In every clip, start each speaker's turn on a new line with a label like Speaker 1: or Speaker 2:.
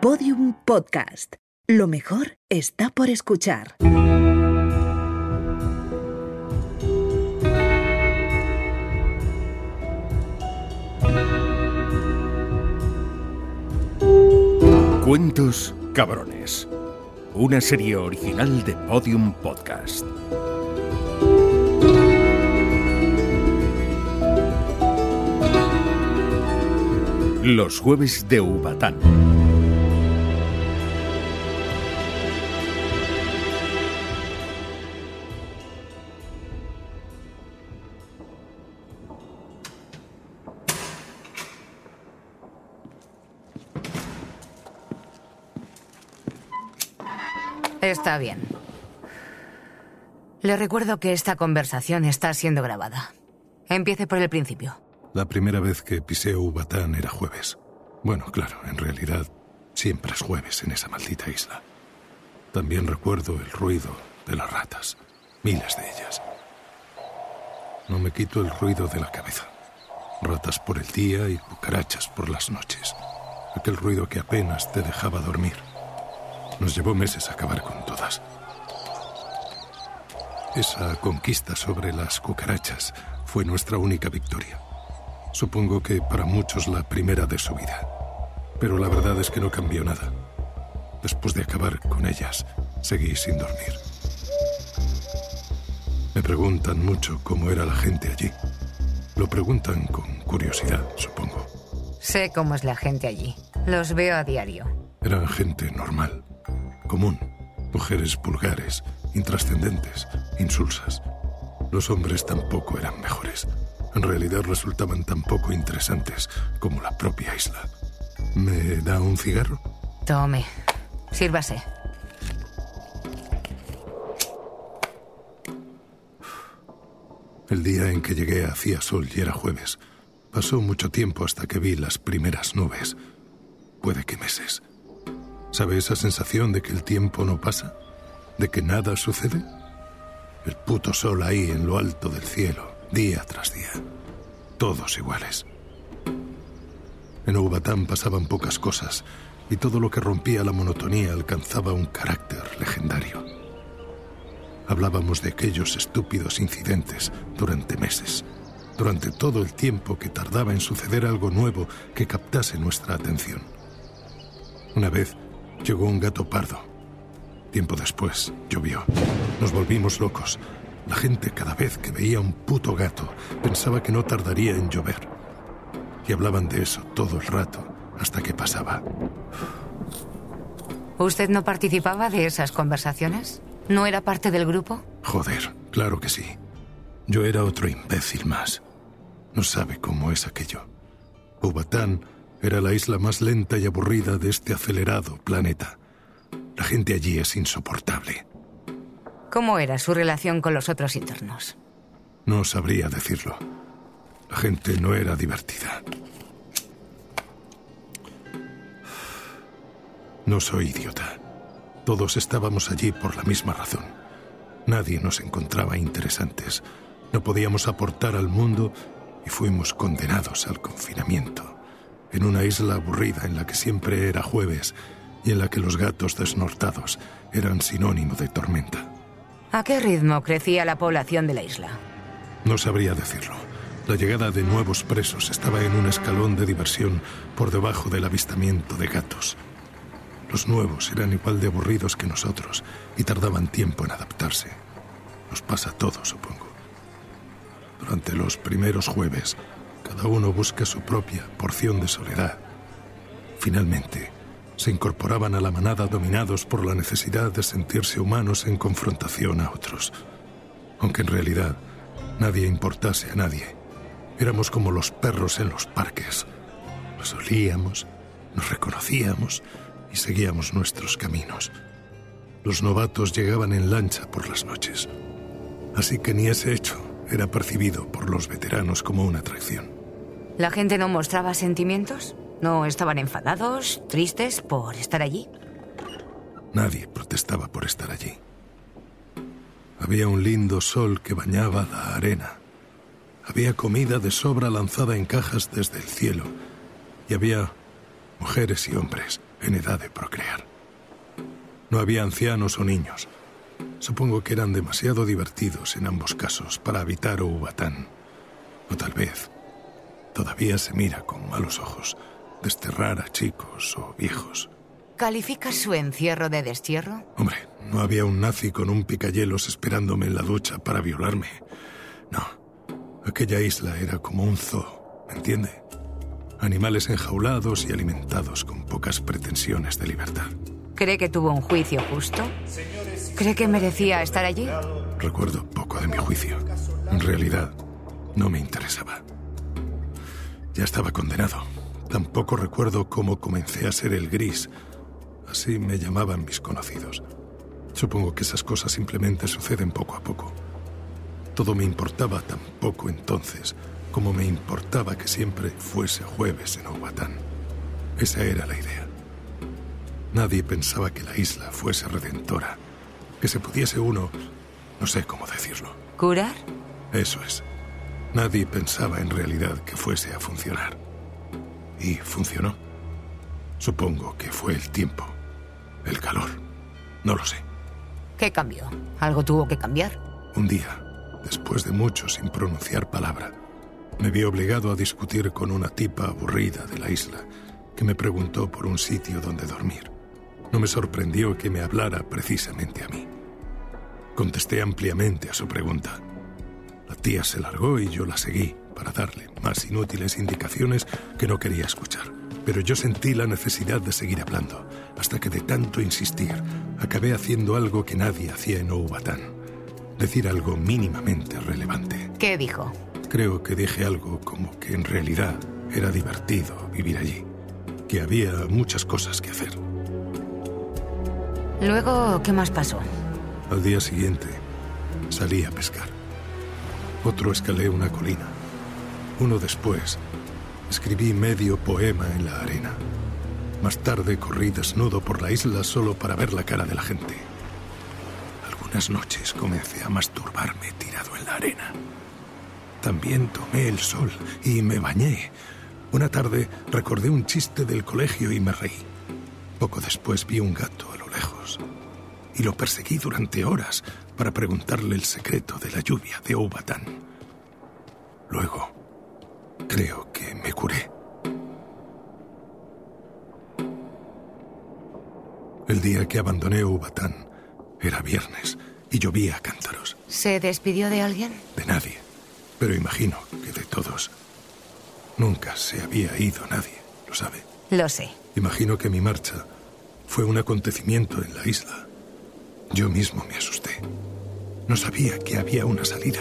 Speaker 1: Podium Podcast. Lo mejor está por escuchar.
Speaker 2: Cuentos Cabrones. Una serie original de Podium Podcast. Los jueves de Ubatán.
Speaker 3: Está bien. Le recuerdo que esta conversación está siendo grabada. Empiece por el principio.
Speaker 4: La primera vez que pisé Ubatán era jueves. Bueno, claro, en realidad siempre es jueves en esa maldita isla. También recuerdo el ruido de las ratas, miles de ellas. No me quito el ruido de la cabeza. Ratas por el día y cucarachas por las noches. Aquel ruido que apenas te dejaba dormir. Nos llevó meses acabar con todas. Esa conquista sobre las cucarachas fue nuestra única victoria. Supongo que para muchos la primera de su vida. Pero la verdad es que no cambió nada. Después de acabar con ellas, seguí sin dormir. Me preguntan mucho cómo era la gente allí. Lo preguntan con curiosidad, supongo.
Speaker 3: Sé cómo es la gente allí. Los veo a diario.
Speaker 4: Eran gente normal, común. Mujeres vulgares, intrascendentes, insulsas. Los hombres tampoco eran mejores. En realidad resultaban tan poco interesantes como la propia isla. ¿Me da un cigarro?
Speaker 3: Tome. Sírvase.
Speaker 4: El día en que llegué hacía sol y era jueves. Pasó mucho tiempo hasta que vi las primeras nubes. Puede que meses. ¿Sabe esa sensación de que el tiempo no pasa? ¿De que nada sucede? El puto sol ahí en lo alto del cielo, día tras día. Todos iguales. En Ubatán pasaban pocas cosas y todo lo que rompía la monotonía alcanzaba un carácter legendario. Hablábamos de aquellos estúpidos incidentes durante meses, durante todo el tiempo que tardaba en suceder algo nuevo que captase nuestra atención. Una vez llegó un gato pardo. Tiempo después llovió. Nos volvimos locos. La gente cada vez que veía un puto gato pensaba que no tardaría en llover. Y hablaban de eso todo el rato hasta que pasaba.
Speaker 3: ¿Usted no participaba de esas conversaciones? ¿No era parte del grupo?
Speaker 4: Joder, claro que sí. Yo era otro imbécil más. No sabe cómo es aquello. Ubatán era la isla más lenta y aburrida de este acelerado planeta. La gente allí es insoportable.
Speaker 3: ¿Cómo era su relación con los otros internos?
Speaker 4: No sabría decirlo. La gente no era divertida. No soy idiota. Todos estábamos allí por la misma razón. Nadie nos encontraba interesantes. No podíamos aportar al mundo y fuimos condenados al confinamiento. En una isla aburrida en la que siempre era jueves y en la que los gatos desnortados eran sinónimo de tormenta.
Speaker 3: ¿A qué ritmo crecía la población de la isla?
Speaker 4: No sabría decirlo. La llegada de nuevos presos estaba en un escalón de diversión por debajo del avistamiento de gatos. Los nuevos eran igual de aburridos que nosotros y tardaban tiempo en adaptarse. Nos pasa todo, supongo. Durante los primeros jueves, cada uno busca su propia porción de soledad. Finalmente, se incorporaban a la manada dominados por la necesidad de sentirse humanos en confrontación a otros. Aunque en realidad nadie importase a nadie. Éramos como los perros en los parques. Nos olíamos, nos reconocíamos y seguíamos nuestros caminos. Los novatos llegaban en lancha por las noches. Así que ni ese hecho era percibido por los veteranos como una atracción.
Speaker 3: ¿La gente no mostraba sentimientos? ¿No estaban enfadados, tristes por estar allí?
Speaker 4: Nadie protestaba por estar allí. Había un lindo sol que bañaba la arena. Había comida de sobra lanzada en cajas desde el cielo. Y había mujeres y hombres en edad de procrear. No había ancianos o niños. Supongo que eran demasiado divertidos en ambos casos para habitar Ubatán. O tal vez todavía se mira con malos ojos desterrar a chicos o viejos.
Speaker 3: ¿Calificas su encierro de destierro?
Speaker 4: Hombre, no había un nazi con un picayelos esperándome en la ducha para violarme. No, aquella isla era como un zoo, ¿me entiende? Animales enjaulados y alimentados con pocas pretensiones de libertad.
Speaker 3: ¿Cree que tuvo un juicio justo? ¿Cree que merecía estar allí?
Speaker 4: Recuerdo poco de mi juicio. En realidad, no me interesaba. Ya estaba condenado. Tampoco recuerdo cómo comencé a ser el gris. Así me llamaban mis conocidos. Supongo que esas cosas simplemente suceden poco a poco. Todo me importaba tan poco entonces como me importaba que siempre fuese jueves en Obatán. Esa era la idea. Nadie pensaba que la isla fuese redentora, que se pudiese uno, no sé cómo decirlo.
Speaker 3: ¿Curar?
Speaker 4: Eso es. Nadie pensaba en realidad que fuese a funcionar. Y funcionó. Supongo que fue el tiempo, el calor. No lo sé.
Speaker 3: ¿Qué cambió? ¿Algo tuvo que cambiar?
Speaker 4: Un día, después de mucho sin pronunciar palabra, me vi obligado a discutir con una tipa aburrida de la isla que me preguntó por un sitio donde dormir. No me sorprendió que me hablara precisamente a mí. Contesté ampliamente a su pregunta. La tía se largó y yo la seguí para darle más inútiles indicaciones que no quería escuchar. Pero yo sentí la necesidad de seguir hablando, hasta que de tanto insistir, acabé haciendo algo que nadie hacía en Oubatán. Decir algo mínimamente relevante.
Speaker 3: ¿Qué dijo?
Speaker 4: Creo que dije algo como que en realidad era divertido vivir allí, que había muchas cosas que hacer.
Speaker 3: Luego, ¿qué más pasó?
Speaker 4: Al día siguiente salí a pescar. Otro escalé una colina. Uno después escribí medio poema en la arena. Más tarde corrí desnudo por la isla solo para ver la cara de la gente. Algunas noches comencé a masturbarme tirado en la arena. También tomé el sol y me bañé. Una tarde recordé un chiste del colegio y me reí. Poco después vi un gato a lo lejos y lo perseguí durante horas para preguntarle el secreto de la lluvia de Oubatán. Luego, creo que me curé. El día que abandoné Oubatán era viernes y llovía a cántaros.
Speaker 3: ¿Se despidió de alguien?
Speaker 4: De nadie, pero imagino que de todos. Nunca se había ido nadie, ¿lo sabe?
Speaker 3: Lo sé.
Speaker 4: Imagino que mi marcha fue un acontecimiento en la isla. Yo mismo me asusté. No sabía que había una salida,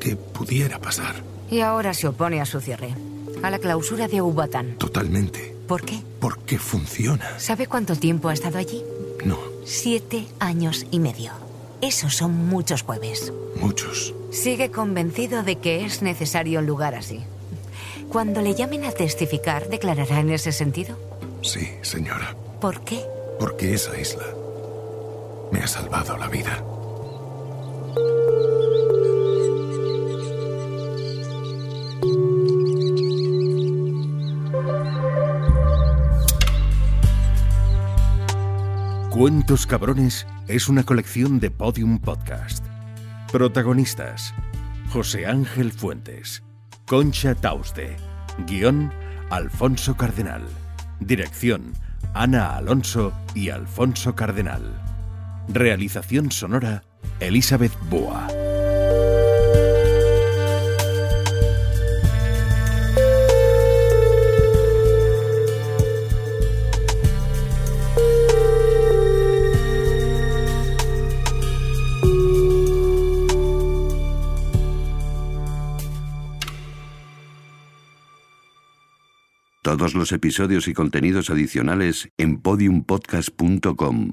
Speaker 4: que pudiera pasar.
Speaker 3: Y ahora se opone a su cierre, a la clausura de Ubatán.
Speaker 4: Totalmente.
Speaker 3: ¿Por qué?
Speaker 4: Porque funciona.
Speaker 3: ¿Sabe cuánto tiempo ha estado allí?
Speaker 4: No,
Speaker 3: Siete años y medio. Esos son muchos jueves.
Speaker 4: muchos.
Speaker 3: Sigue convencido de que es necesario un lugar así. Cuando le llamen a testificar, ¿declarará en ese sentido?
Speaker 4: Sí, señora.
Speaker 3: ¿Por qué?
Speaker 4: Porque esa isla me ha salvado la vida.
Speaker 2: Cuentos Cabrones es una colección de Podium Podcast. Protagonistas: José Ángel Fuentes, Concha Tauste, guion Alfonso Cardenal, dirección Ana Alonso y Alfonso Cardenal, realización sonora Elizabeth Boa.
Speaker 5: Todos los episodios y contenidos adicionales en podiumpodcast.com